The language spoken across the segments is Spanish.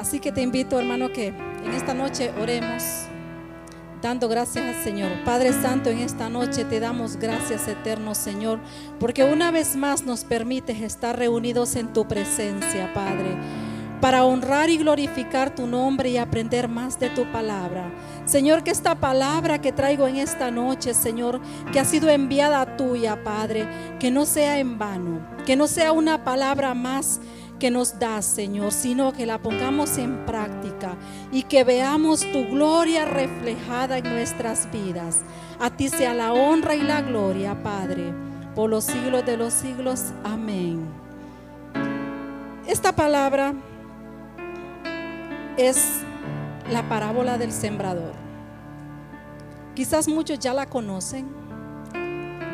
Así que te invito, hermano, que en esta noche oremos dando gracias al Señor. Padre Santo, en esta noche te damos gracias, eterno Señor, porque una vez más nos permites estar reunidos en tu presencia, Padre para honrar y glorificar tu nombre y aprender más de tu palabra. Señor, que esta palabra que traigo en esta noche, Señor, que ha sido enviada tuya, Padre, que no sea en vano, que no sea una palabra más que nos das, Señor, sino que la pongamos en práctica y que veamos tu gloria reflejada en nuestras vidas. A ti sea la honra y la gloria, Padre, por los siglos de los siglos. Amén. Esta palabra es la parábola del sembrador. Quizás muchos ya la conocen,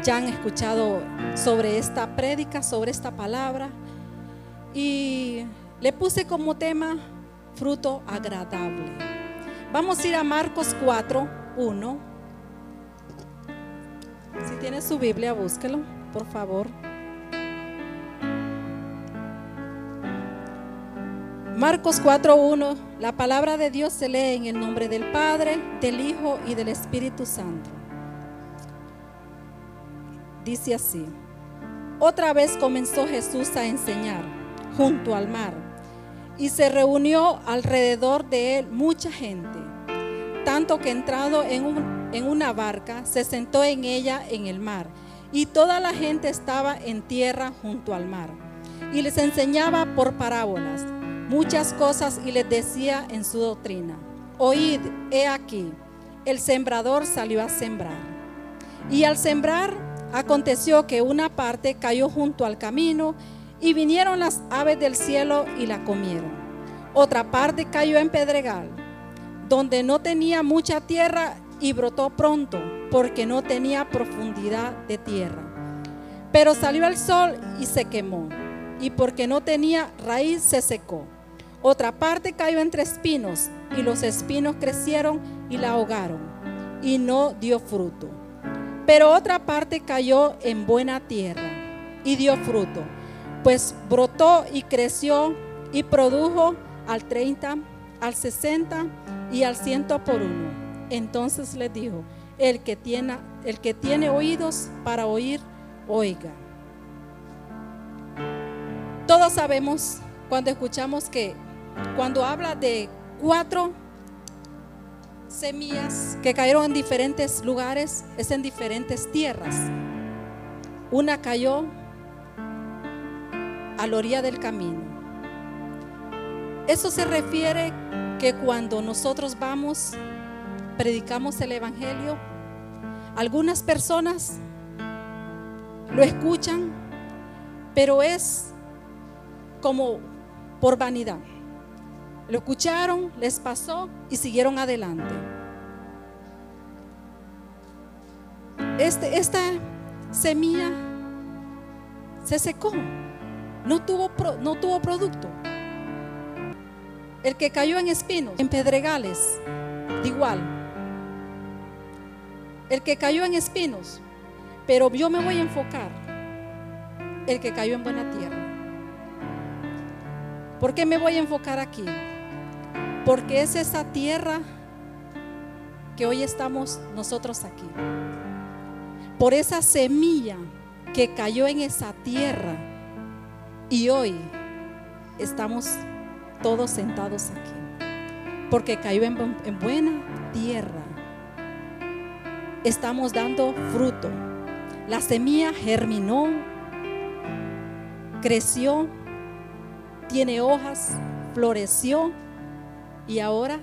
ya han escuchado sobre esta prédica, sobre esta palabra, y le puse como tema fruto agradable. Vamos a ir a Marcos 4, 1. Si tiene su Biblia, búsquelo, por favor. Marcos 4.1, la palabra de Dios se lee en el nombre del Padre, del Hijo y del Espíritu Santo. Dice así, otra vez comenzó Jesús a enseñar junto al mar y se reunió alrededor de él mucha gente, tanto que entrado en, en una barca se sentó en ella en el mar y toda la gente estaba en tierra junto al mar y les enseñaba por parábolas muchas cosas y les decía en su doctrina, oíd, he aquí, el sembrador salió a sembrar. Y al sembrar aconteció que una parte cayó junto al camino y vinieron las aves del cielo y la comieron. Otra parte cayó en pedregal, donde no tenía mucha tierra y brotó pronto, porque no tenía profundidad de tierra. Pero salió el sol y se quemó, y porque no tenía raíz se secó. Otra parte cayó entre espinos y los espinos crecieron y la ahogaron y no dio fruto. Pero otra parte cayó en buena tierra y dio fruto, pues brotó y creció y produjo al 30, al 60 y al 100 por uno. Entonces le dijo, el que tiene, el que tiene oídos para oír, oiga. Todos sabemos cuando escuchamos que cuando habla de cuatro semillas que cayeron en diferentes lugares, es en diferentes tierras. Una cayó a la orilla del camino. Eso se refiere que cuando nosotros vamos, predicamos el Evangelio, algunas personas lo escuchan, pero es como por vanidad. Lo escucharon, les pasó y siguieron adelante. Este, esta semilla se secó, no tuvo, no tuvo producto. El que cayó en espinos, en pedregales, igual. El que cayó en espinos, pero yo me voy a enfocar. El que cayó en buena tierra. ¿Por qué me voy a enfocar aquí? Porque es esa tierra que hoy estamos nosotros aquí. Por esa semilla que cayó en esa tierra y hoy estamos todos sentados aquí. Porque cayó en, buena tierra. Estamos dando fruto. La semilla germinó, creció, tiene hojas, floreció y ahora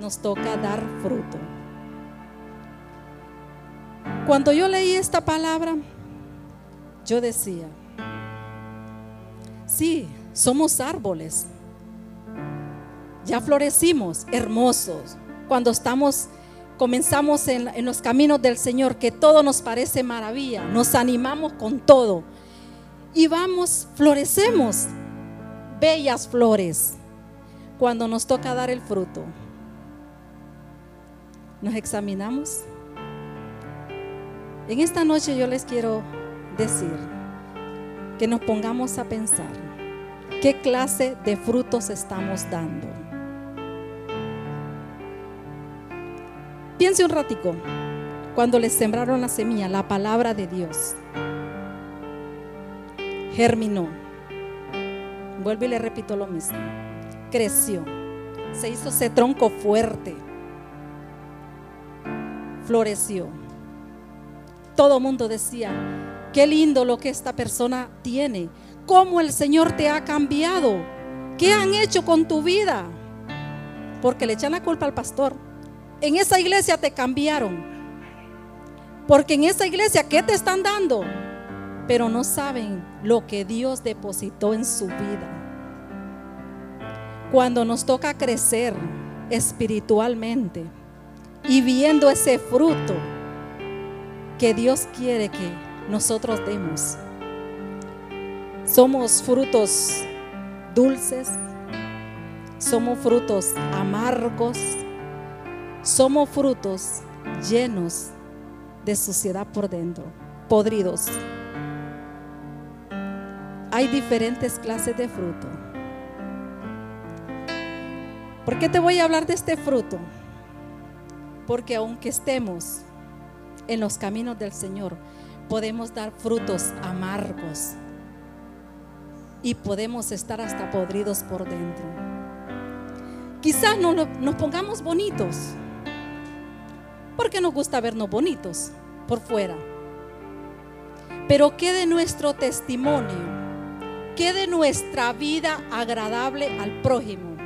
nos toca dar fruto. Cuando yo leí esta palabra, yo decía, sí, somos árboles. Ya florecimos, hermosos. Cuando estamos, comenzamos en, en, los caminos del Señor, que todo nos parece maravilla, nos animamos con todo. Y vamos, florecemos, bellas flores cuando nos toca dar el fruto, nos examinamos. En esta noche yo les quiero decir que nos pongamos a pensar qué clase de frutos estamos dando. Piense un ratico, cuando les sembraron la semilla, la palabra de Dios germinó. Vuelvo y le repito lo mismo. Creció. Se hizo ese tronco fuerte. Floreció. Todo mundo decía, qué lindo lo que esta persona tiene. Cómo el Señor te ha cambiado. ¿Qué han hecho con tu vida? Porque le echan la culpa al pastor. En esa iglesia te cambiaron. Porque en esa iglesia, ¿qué te están dando? Pero no saben lo que Dios depositó en su vida. Cuando nos toca crecer espiritualmente y viendo ese fruto que Dios quiere que nosotros demos. Somos frutos dulces, somos frutos amargos, somos frutos llenos de suciedad por dentro, podridos. Hay diferentes clases de fruto. ¿Por qué te voy a hablar de este fruto? Porque aunque estemos en los caminos del Señor, podemos dar frutos amargos y podemos estar hasta podridos por dentro. Quizás no nos pongamos bonitos, porque nos gusta vernos bonitos por fuera. Pero ¿qué de nuestro testimonio? ¿Qué de nuestra vida agradable al prójimo?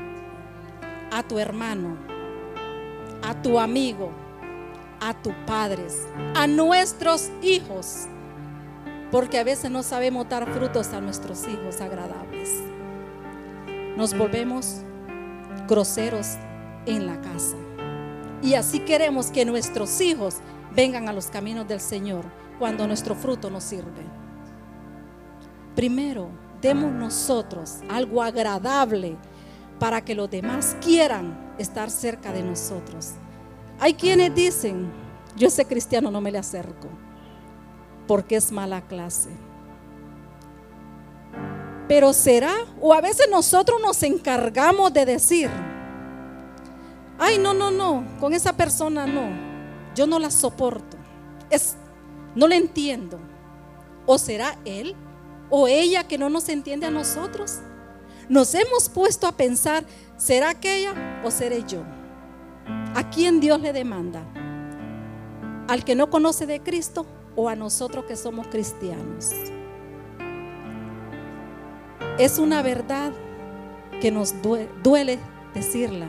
A tu hermano, a tu amigo, a tus padres, a nuestros hijos, porque a veces no sabemos dar frutos a nuestros hijos agradables. Nos volvemos groseros en la casa. Y así queremos que nuestros hijos vengan a los caminos del Señor cuando nuestro fruto nos sirve. Primero, demos nosotros algo agradable para que los demás quieran estar cerca de nosotros. Hay quienes dicen, yo ese cristiano no me le acerco porque es mala clase. Pero será, o a veces nosotros nos encargamos de decir, ay, no, no, no, con esa persona no, yo no la soporto, es, no le entiendo. ¿O será él o ella que no nos entiende a nosotros? Nos hemos puesto a pensar, ¿será aquella o seré yo? ¿A quién Dios le demanda? ¿Al que no conoce de Cristo o a nosotros que somos cristianos? Es una verdad que nos duele decirla,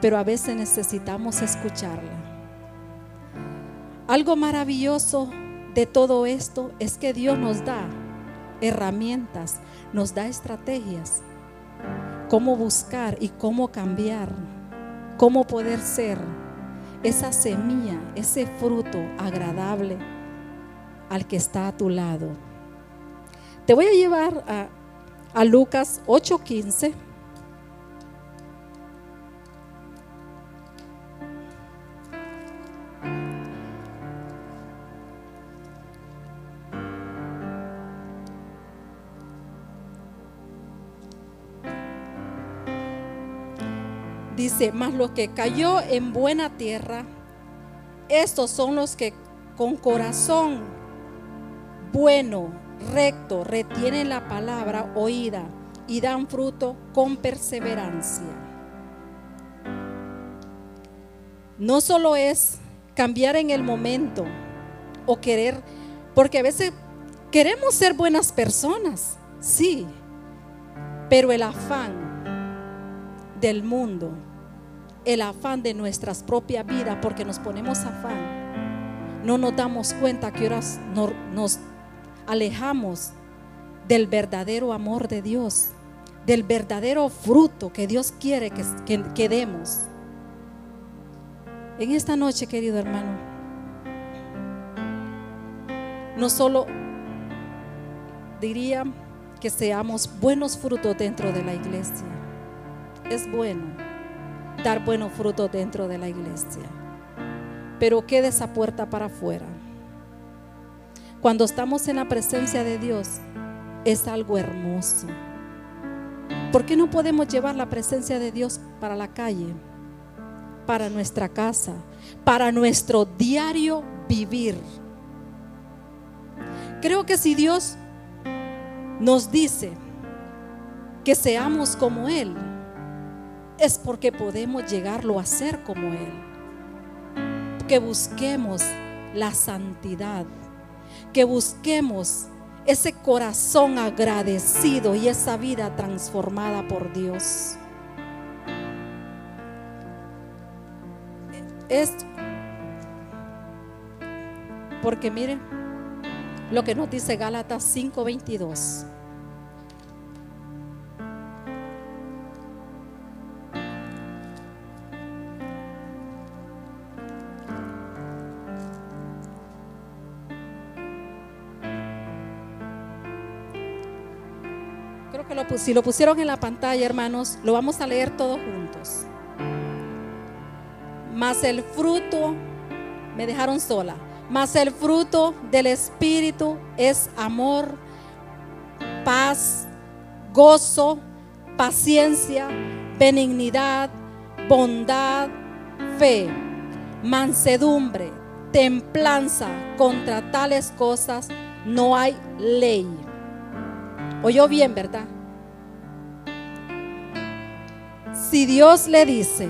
pero a veces necesitamos escucharla. Algo maravilloso de todo esto es que Dios nos da herramientas, nos da estrategias, cómo buscar y cómo cambiar cómo poder ser esa semilla, ese fruto agradable al que está a tu lado. Te voy a llevar a, Lucas 8:15. Dice, más lo que cayó en buena tierra, estos son los que con corazón bueno, recto, retienen la palabra oída y dan fruto con perseverancia. No solo es cambiar en el momento o querer, porque a veces queremos ser buenas personas, sí, pero el afán del mundo el afán de nuestras propias vidas, porque nos ponemos afán, no nos damos cuenta que ahora nos alejamos del verdadero amor de Dios, del verdadero fruto que Dios quiere que, demos. En esta noche, querido hermano, no solo diría que seamos buenos frutos dentro de la iglesia. Es bueno dar buenos frutos dentro de la iglesia. Pero quede esa puerta para afuera. Cuando estamos en la presencia de Dios, es algo hermoso. ¿Por qué no podemos llevar la presencia de Dios para la calle? para nuestra casa, para nuestro diario vivir. Creo que si Dios nos dice que seamos como Él, es porque podemos llegarlo a ser como Él. Que busquemos la santidad, que busquemos ese corazón agradecido y esa vida transformada por Dios. Es porque miren lo que nos dice Gálatas 5:22. Si lo pusieron en la pantalla, hermanos, lo vamos a leer todos juntos. Mas el fruto, me dejaron sola, mas el fruto del Espíritu es amor, paz, gozo, paciencia, benignidad, bondad, fe, mansedumbre, templanza. Contra tales cosas no hay ley. Oyó bien, ¿verdad? Si Dios le dice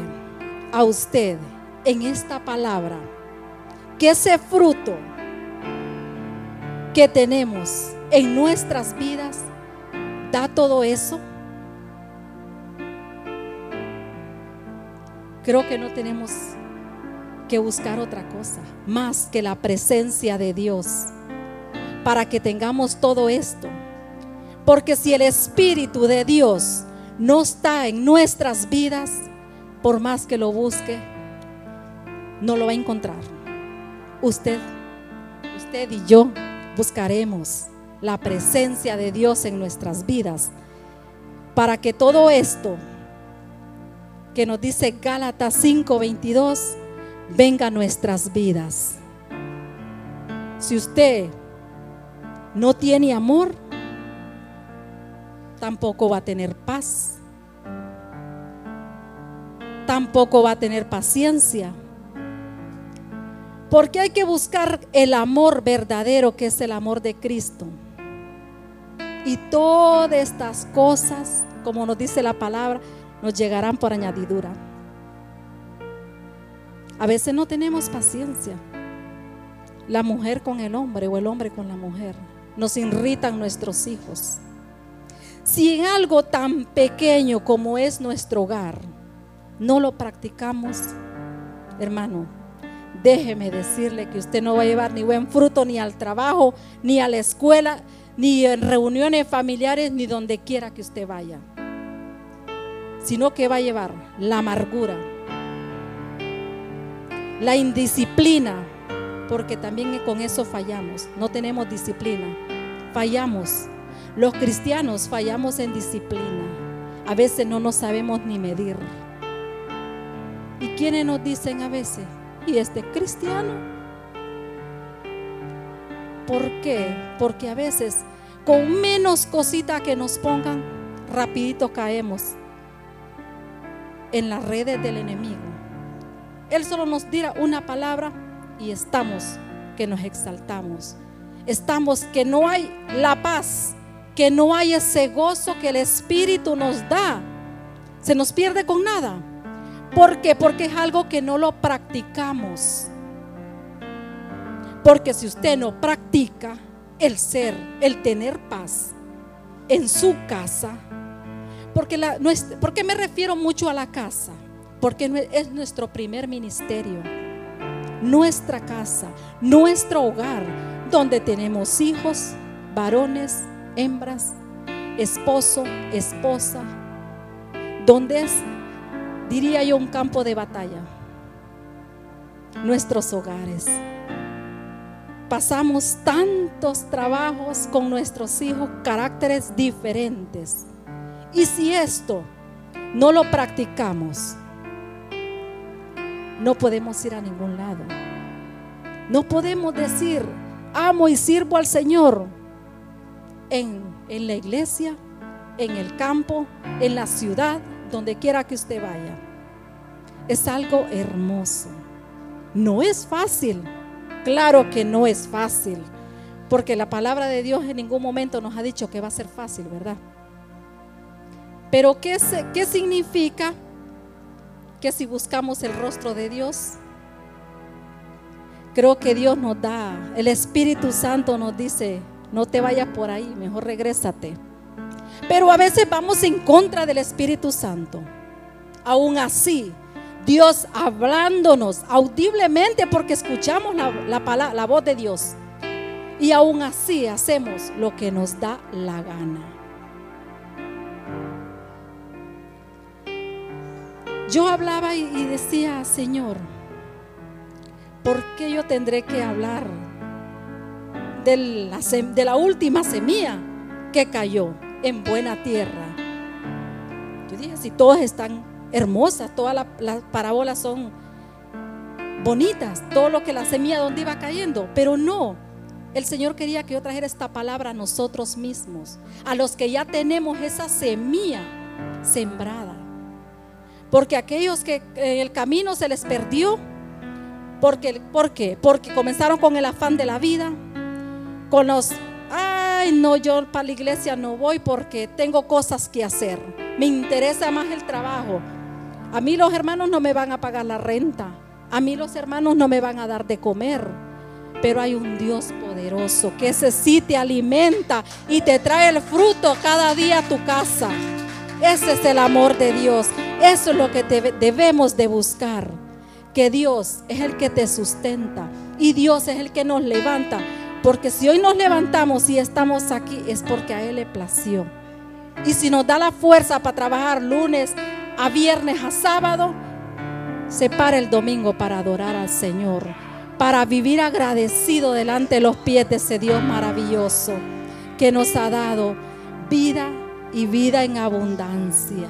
a usted en esta palabra que ese fruto que tenemos en nuestras vidas da todo eso, creo que no tenemos que buscar otra cosa más que la presencia de Dios para que tengamos todo esto. Porque si el Espíritu de Dios no está en nuestras vidas, por más que lo busque, no lo va a encontrar. Usted, usted y yo buscaremos la presencia de Dios en nuestras vidas para que todo esto que nos dice Gálatas 5:22 venga a nuestras vidas. Si usted no tiene amor, tampoco va a tener paz. Tampoco va a tener paciencia. Porque hay que buscar el amor verdadero que es el amor de Cristo. Y todas estas cosas, como nos dice la palabra, nos llegarán por añadidura. A veces no tenemos paciencia. La mujer con el hombre o el hombre con la mujer. Nos irritan nuestros hijos. Si en algo tan pequeño como es nuestro hogar no lo practicamos, hermano, déjeme decirle que usted no va a llevar ni buen fruto ni al trabajo, ni a la escuela, ni en reuniones familiares, ni donde quiera que usted vaya. Sino que va a llevar la amargura, la indisciplina, porque también con eso fallamos. No tenemos disciplina, fallamos los cristianos fallamos en disciplina. A veces no nos sabemos ni medir. ¿Y quiénes nos dicen a veces? ¿Y este cristiano? ¿Por qué? Porque a veces con menos cosita que nos pongan, rapidito caemos en las redes del enemigo. Él solo nos dirá una palabra y estamos que nos exaltamos. Estamos que no hay la paz que no hay ese gozo que el Espíritu nos da. Se nos pierde con nada. ¿Por qué? Porque es algo que no lo practicamos. Porque si usted no practica el ser, el tener paz en su casa, porque la, ¿por qué me refiero mucho a la casa? Porque es nuestro primer ministerio, nuestra casa, nuestro hogar, donde tenemos hijos, varones, hembras, esposo, esposa, donde es, diría yo, un campo de batalla. Nuestros hogares. Pasamos tantos trabajos con nuestros hijos, caracteres diferentes. Y si esto no lo practicamos, no podemos ir a ningún lado. No podemos decir, amo y sirvo al Señor en, la iglesia, en el campo, en la ciudad, donde quiera que usted vaya. es algo hermoso. No es fácil, claro que no es fácil, porque la palabra de Dios en ningún momento nos ha dicho que va a ser fácil, ¿verdad? Pero ¿qué, qué significa que si buscamos el rostro de Dios, creo que Dios nos da, el Espíritu Santo nos dice, no te vayas por ahí, mejor regrésate. Pero a veces vamos en contra del Espíritu Santo. Aún así, Dios hablándonos audiblemente porque escuchamos la, la, voz de Dios. Y aún así hacemos lo que nos da la gana. Yo hablaba y decía, Señor, ¿por qué yo tendré que hablar de la, última semilla que cayó en buena tierra? Yo dije, si todas están hermosas, todas las parábolas son bonitas, todo lo que la semilla donde iba cayendo, pero no. El Señor quería que yo trajera esta palabra a nosotros mismos, a los que ya tenemos esa semilla sembrada. Porque aquellos que en el camino se les perdió, porque, ¿por qué? Porque comenzaron con el afán de la vida, con los, ay, no, yo para la iglesia no voy porque tengo cosas que hacer. Me interesa más el trabajo. A mí los hermanos no me van a pagar la renta. A mí los hermanos no me van a dar de comer. Pero hay un Dios poderoso que ese sí te alimenta y te trae el fruto cada día a tu casa. Ese es el amor de Dios. Eso es lo que debemos de buscar. Que Dios es el que te sustenta y Dios es el que nos levanta. Porque si hoy nos levantamos y estamos aquí es porque a Él le plació. Y si nos da la fuerza para trabajar lunes a viernes a sábado, se para el domingo para adorar al Señor. Para vivir agradecido delante de los pies de ese Dios maravilloso que nos ha dado vida y vida en abundancia.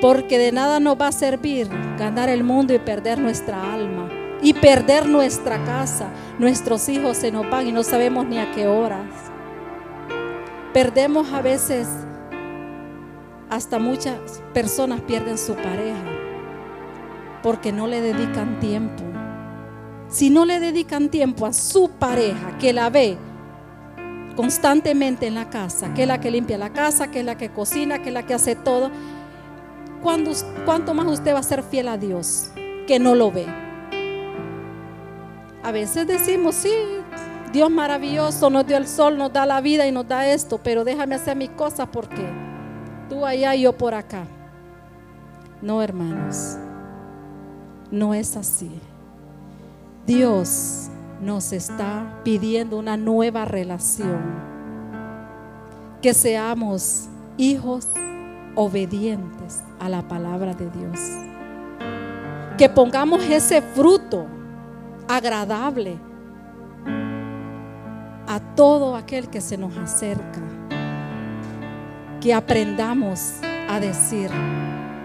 Porque de nada nos va a servir ganar el mundo y perder nuestra alma. Y perder nuestra casa. Nuestros hijos se nos van y no sabemos ni a qué horas. Perdemos a veces, hasta muchas personas pierden su pareja. Porque no le dedican tiempo. Si no le dedican tiempo a su pareja que la ve constantemente en la casa, que es la que limpia la casa, que es la que cocina, que es la que hace todo. ¿Cuándo, ¿Cuánto más usted va a ser fiel a Dios que no lo ve? A veces decimos, sí, Dios maravilloso, nos dio el sol, nos da la vida y nos da esto, pero déjame hacer mis cosas porque tú allá y yo por acá. No, hermanos, no es así. Dios nos está pidiendo una nueva relación. Que seamos hijos obedientes a la palabra de Dios. Que pongamos ese fruto agradable a todo aquel que se nos acerca. Que aprendamos a decir,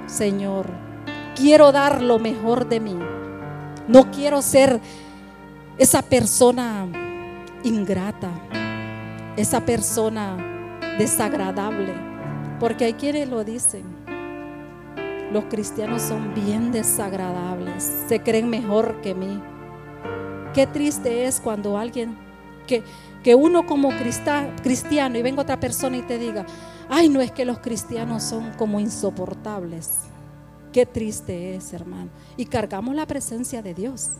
Señor, quiero dar lo mejor de mí. No quiero ser esa persona ingrata, esa persona desagradable, porque hay quienes lo dicen. Los cristianos son bien desagradables, se creen mejor que mí. Qué triste es cuando alguien, que, que uno como cristiano y venga otra persona y te diga, ay, no es que los cristianos son como insoportables. Qué triste es, hermano. Y cargamos la presencia de Dios.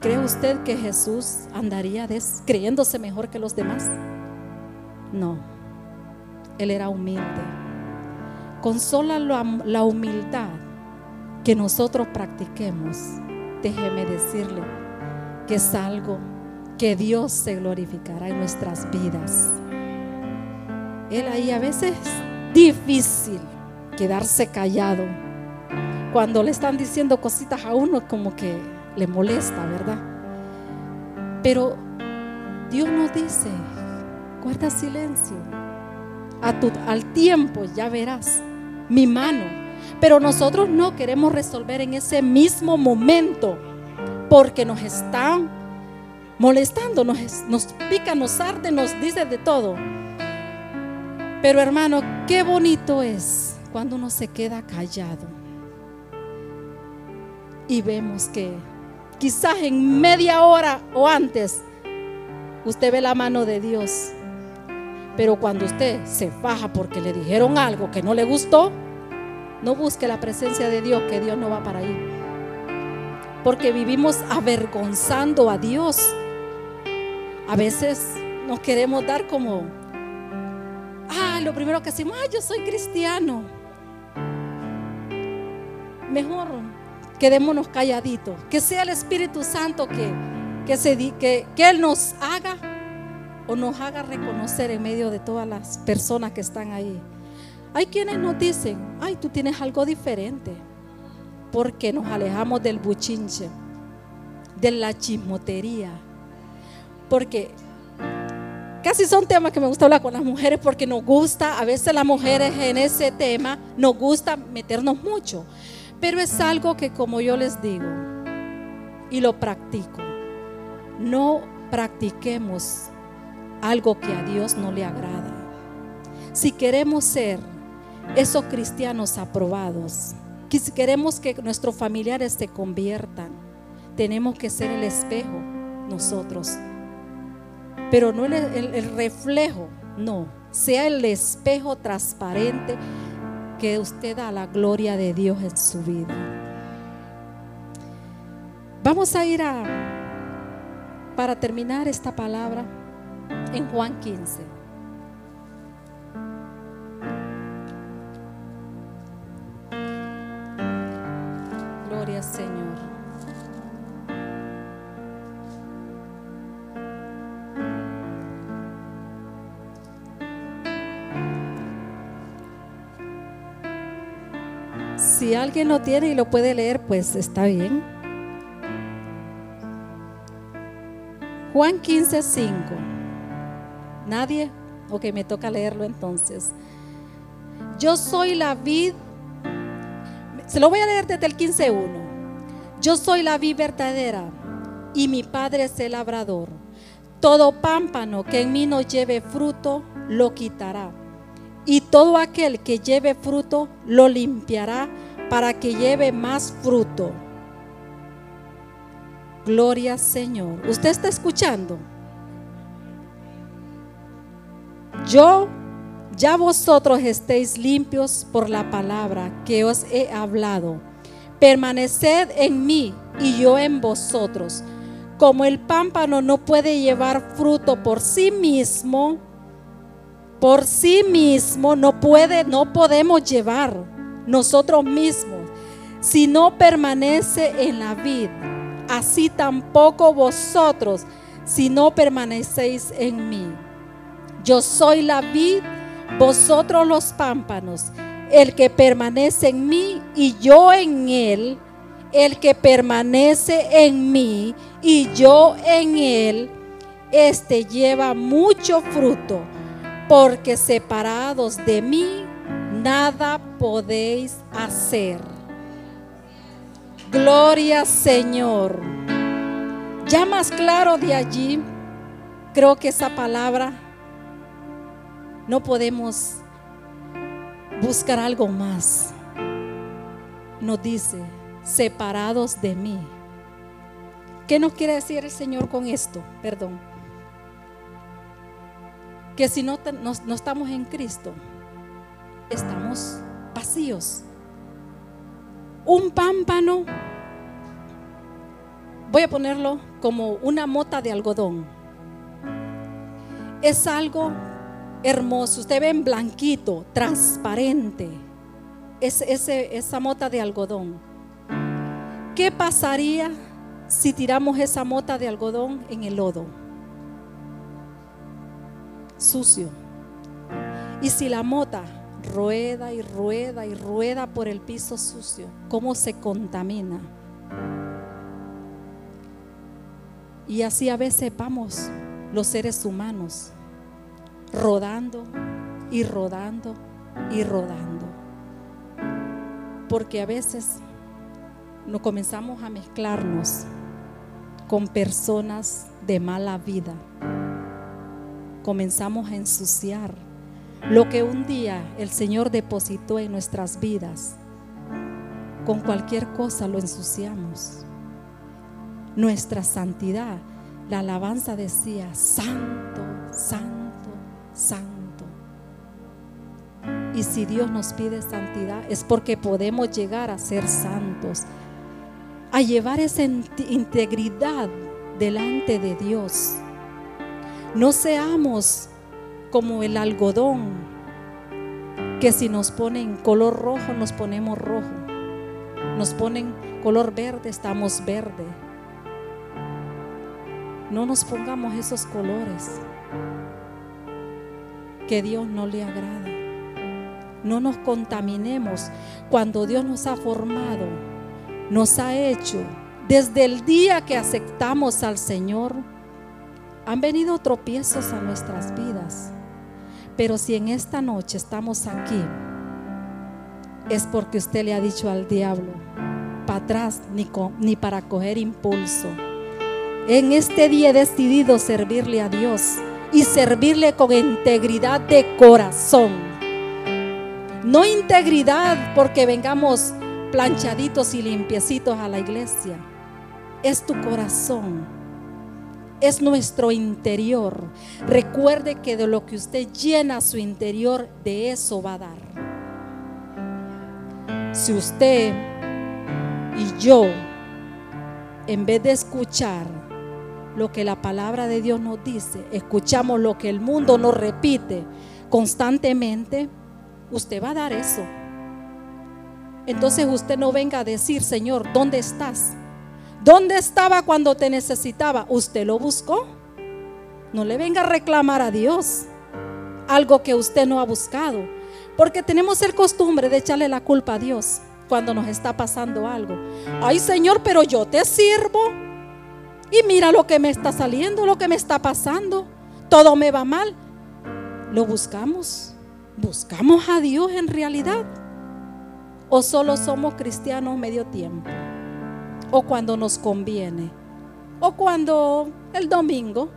¿Cree usted que Jesús andaría creyéndose mejor que los demás? No, Él era humilde. Con sola la humildad que nosotros practiquemos, déjeme decirle que es algo que Dios se glorificará en nuestras vidas. Él ahí a veces es difícil quedarse callado. Cuando le están diciendo cositas a uno como que le molesta, ¿verdad? Pero Dios nos dice, guarda silencio. A tu, al tiempo ya verás mi mano. Pero nosotros no queremos resolver en ese mismo momento porque nos están molestando, nos, nos pica, nos arde, nos dice de todo. Pero hermano, qué bonito es cuando uno se queda callado y vemos que quizás en media hora o antes usted ve la mano de Dios. Pero cuando usted se faja porque le dijeron algo que no le gustó, no busque la presencia de Dios, que Dios no va para ahí. Porque vivimos avergonzando a Dios. A veces nos queremos dar como, ah, lo primero que decimos, ah, yo soy cristiano. Mejor quedémonos calladitos. Que sea el Espíritu Santo que, que, se, que, que Él nos haga o nos haga reconocer en medio de todas las personas que están ahí. Hay quienes nos dicen, ay, tú tienes algo diferente, porque nos alejamos del buchinche, de la chismotería, porque casi son temas que me gusta hablar con las mujeres porque nos gusta, a veces las mujeres en ese tema nos gusta meternos mucho, pero es algo que como yo les digo y lo practico, no practiquemos algo que a Dios no le agrada. Si queremos ser esos cristianos aprobados, si queremos que nuestros familiares se conviertan, tenemos que ser el espejo nosotros. Pero no el, reflejo, no, sea el espejo transparente que usted da la gloria de Dios en su vida. Vamos a ir a, para terminar esta palabra, en Juan 15. Señor. Si alguien lo tiene y lo puede leer, pues está bien. Juan 15, 5. ¿Nadie? Ok, me toca leerlo entonces. Yo soy la vid. Se lo voy a leer desde el 15.1. Yo soy la vid verdadera y mi padre es el labrador. Todo pámpano que en mí no lleve fruto, lo quitará. Y todo aquel que lleve fruto, lo limpiará para que lleve más fruto. Gloria Señor. ¿Usted está escuchando? Yo, ya vosotros estéis limpios por la palabra que os he hablado. Permaneced en mí y yo en vosotros. Como el pámpano no puede llevar fruto por sí mismo, por sí mismo no puede, no podemos llevar nosotros mismos, si no permanece en la vid. Así tampoco vosotros, si no permanecéis en mí. Yo soy la vid, vosotros los pámpanos. El que permanece en mí y yo en él, el que permanece en mí y yo en él, este lleva mucho fruto, porque separados de mí nada podéis hacer. Gloria Señor. Ya más claro de allí, creo que esa palabra no podemos buscar algo más. Nos dice, separados de mí. ¿Qué nos quiere decir el Señor con esto? Perdón. Que si no, no, estamos en Cristo, estamos vacíos. Un pámpano, voy a ponerlo como una mota de algodón. Es algo hermoso. Usted ve en blanquito, transparente. Es, esa mota de algodón. ¿Qué pasaría si tiramos esa mota de algodón en el lodo? Sucio. Y si la mota rueda y rueda y rueda por el piso sucio, ¿cómo se contamina? Y así a veces vamos los seres humanos rodando y rodando y rodando. Porque a veces nos comenzamos a mezclarnos con personas de mala vida. Comenzamos a ensuciar lo que un día el Señor depositó en nuestras vidas con cualquier cosa lo ensuciamos. Nuestra santidad, la alabanza decía, santo, santo, santo. Y si Dios nos pide santidad es porque podemos llegar a ser santos, a llevar esa integridad delante de Dios. No seamos como el algodón, que si nos ponen color rojo, nos ponemos rojo. Nos ponen color verde, estamos verde. No nos pongamos esos colores que Dios no le agrada. No nos contaminemos cuando Dios nos ha formado, nos ha hecho. Desde el día que aceptamos al Señor, han venido tropiezos a nuestras vidas. Pero si en esta noche estamos aquí, es porque usted le ha dicho al diablo, para atrás ni, ni para coger impulso. En este día he decidido servirle a Dios y servirle con integridad de corazón no integridad porque vengamos planchaditos y limpiecitos a la iglesia. Es tu corazón. Es nuestro interior. Recuerde que de lo que usted llena su interior, de eso va a dar. Si usted y yo, en vez de escuchar lo que la palabra de Dios nos dice, escuchamos lo que el mundo nos repite constantemente, usted va a dar eso. Entonces usted no venga a decir, Señor, ¿dónde estás? ¿Dónde estaba cuando te necesitaba? ¿Usted lo buscó? No le venga a reclamar a Dios algo que usted no ha buscado. Porque tenemos el costumbre de echarle la culpa a Dios cuando nos está pasando algo. Ay Señor, pero yo te sirvo. Y mira lo que me está saliendo, lo que me está pasando. Todo me va mal. Lo buscamos. ¿Buscamos a Dios en realidad? ¿O solo somos cristianos medio tiempo? ¿O cuando nos conviene? ¿O cuando el domingo,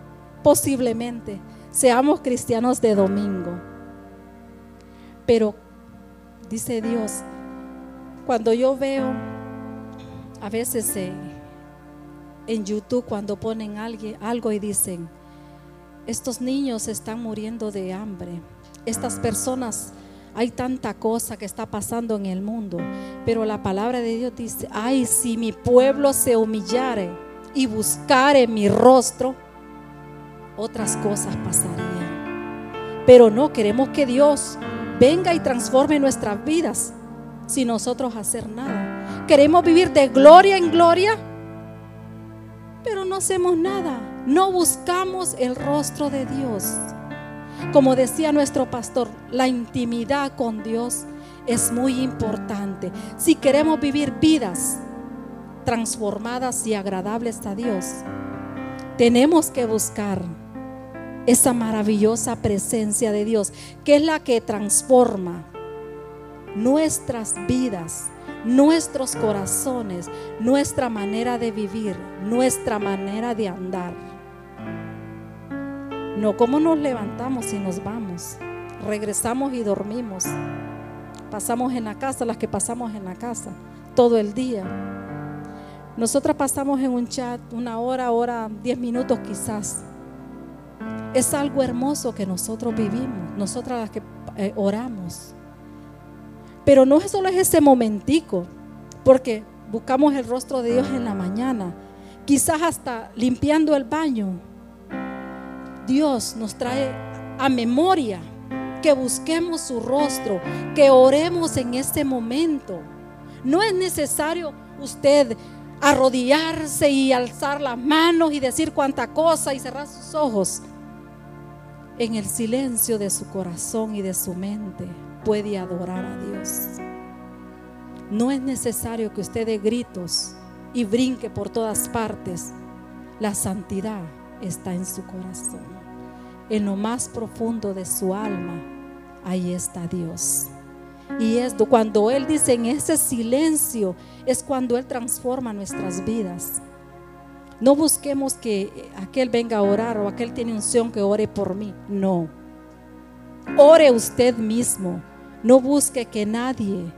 posiblemente, seamos cristianos de domingo? Pero, dice Dios, cuando yo veo a veces en YouTube cuando ponen algo y dicen, estos niños están muriendo de hambre estas personas, hay tanta cosa que está pasando en el mundo, pero la palabra de Dios dice, ay, si mi pueblo se humillare y buscare mi rostro, otras cosas pasarían. Pero no queremos que Dios venga y transforme nuestras vidas sin nosotros hacer nada. Queremos vivir de gloria en gloria, pero no hacemos nada. No buscamos el rostro de Dios. Como decía nuestro pastor, la intimidad con Dios es muy importante. Si queremos vivir vidas transformadas y agradables a Dios, tenemos que buscar esa maravillosa presencia de Dios, que es la que transforma nuestras vidas, nuestros corazones, nuestra manera de vivir, nuestra manera de andar. No como nos levantamos y nos vamos. Regresamos y dormimos. Pasamos en la casa, las que pasamos en la casa, todo el día. Nosotras pasamos en un chat una hora, hora, diez minutos quizás. Es algo hermoso que nosotros vivimos, nosotras las que eh, oramos. Pero no solo es ese momentico, porque buscamos el rostro de Dios en la mañana, quizás hasta limpiando el baño, Dios nos trae a memoria que busquemos su rostro, que oremos en este momento. No es necesario usted arrodillarse y alzar las manos y decir cuánta cosa y cerrar sus ojos. En el silencio de su corazón y de su mente puede adorar a Dios. No es necesario que usted dé gritos y brinque por todas partes. La santidad está en su corazón. En lo más profundo de su alma, ahí está Dios. Y es cuando Él dice en ese silencio, es cuando Él transforma nuestras vidas. No busquemos que aquel venga a orar o aquel tiene unción que ore por mí. No. Ore usted mismo. No busque que nadie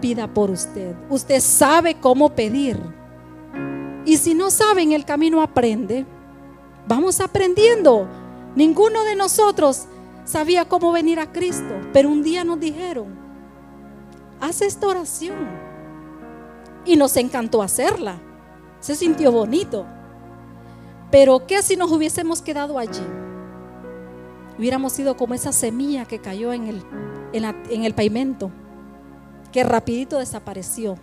pida por usted. Usted sabe cómo pedir. Y si no sabe en el camino aprende. Vamos aprendiendo. Ninguno de nosotros sabía cómo venir a Cristo, pero un día nos dijeron, haz esta oración. Y nos encantó hacerla. Se sintió bonito. Pero ¿qué si nos hubiésemos quedado allí? Hubiéramos sido como esa semilla que cayó en el, en, el pavimento, que rapidito desapareció.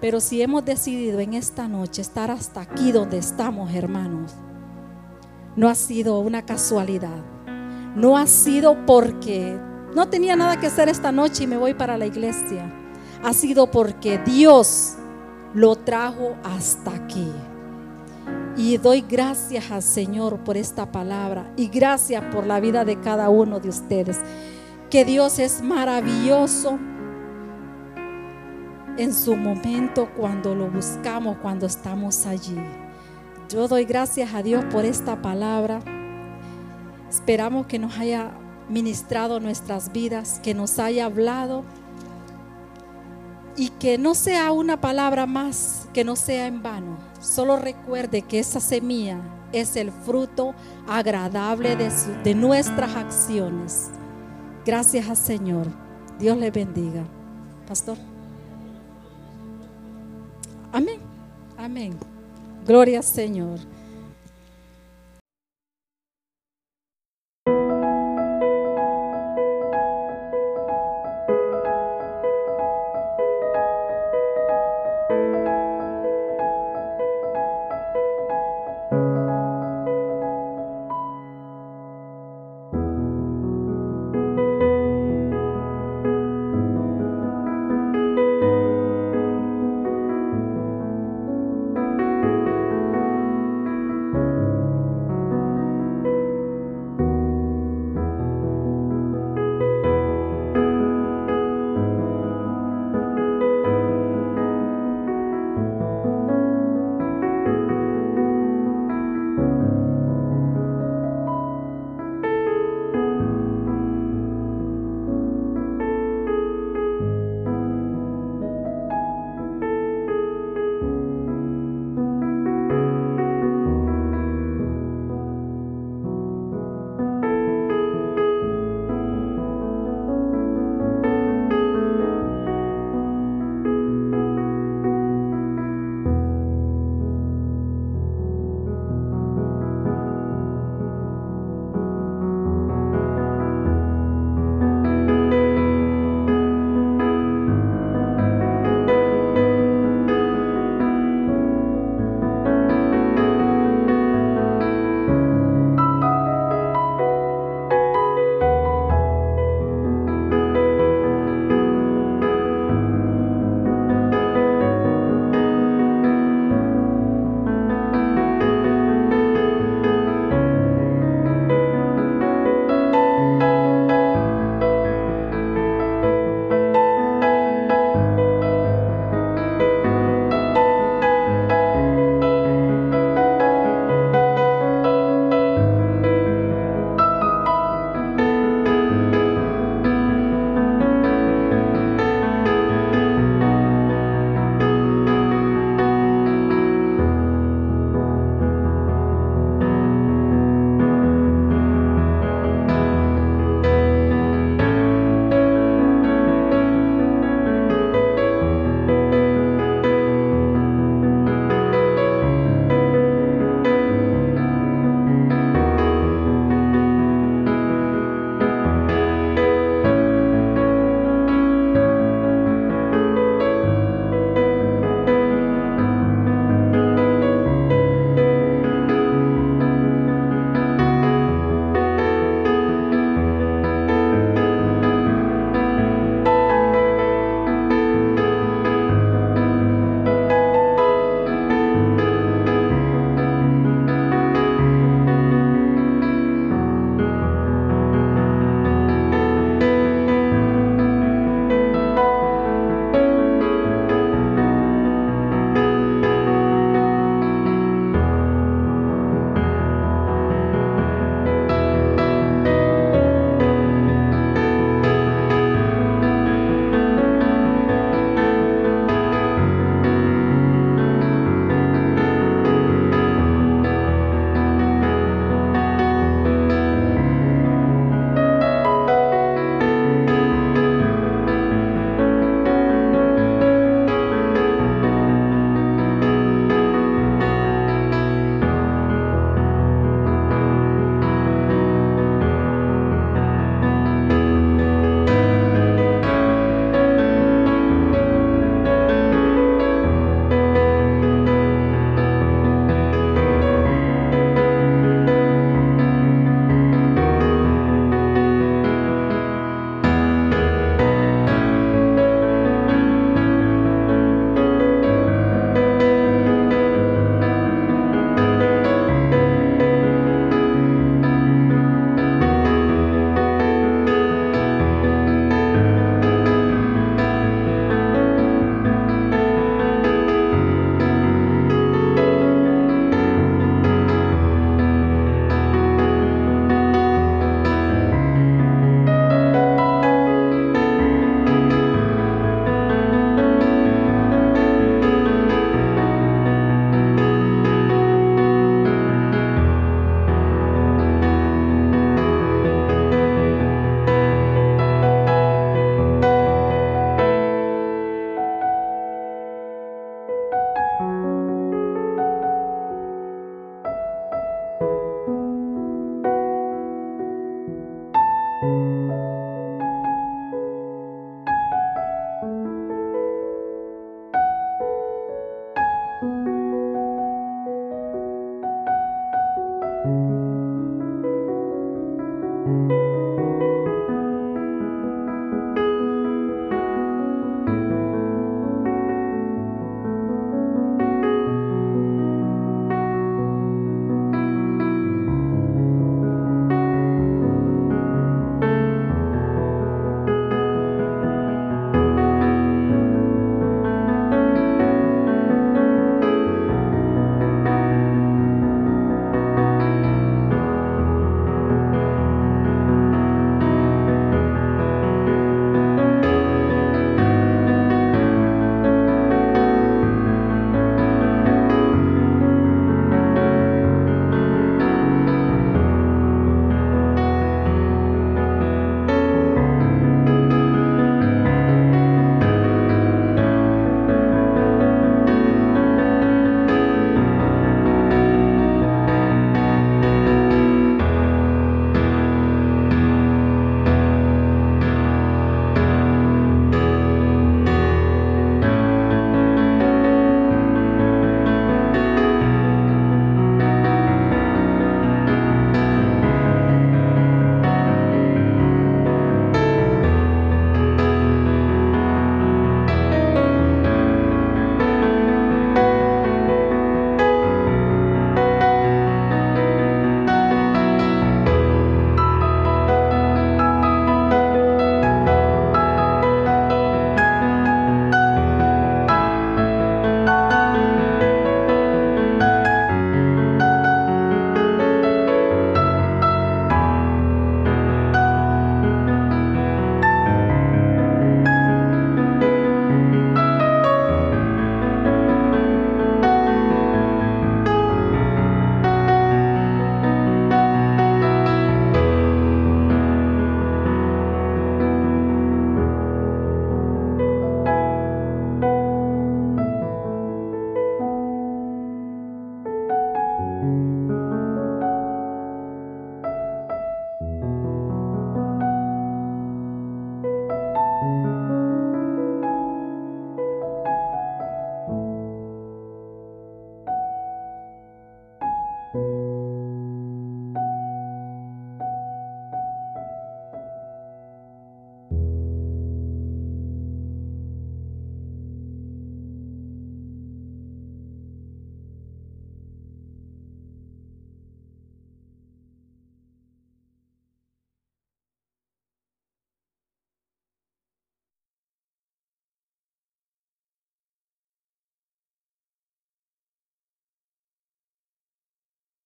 Pero si hemos decidido en esta noche estar hasta aquí donde estamos, hermanos, no ha sido una casualidad. No ha sido porque no tenía nada que hacer esta noche y me voy para la iglesia. Ha sido porque Dios lo trajo hasta aquí. Y doy gracias al Señor por esta palabra y gracias por la vida de cada uno de ustedes. Que Dios es maravilloso en su momento cuando lo buscamos, cuando estamos allí. Yo doy gracias a Dios por esta palabra. Esperamos que nos haya ministrado nuestras vidas, que nos haya hablado y que no sea una palabra más, que no sea en vano. Solo recuerde que esa semilla es el fruto agradable de, nuestras acciones. Gracias al Señor. Dios le bendiga. Pastor. Amén. Amén. Gloria al Señor.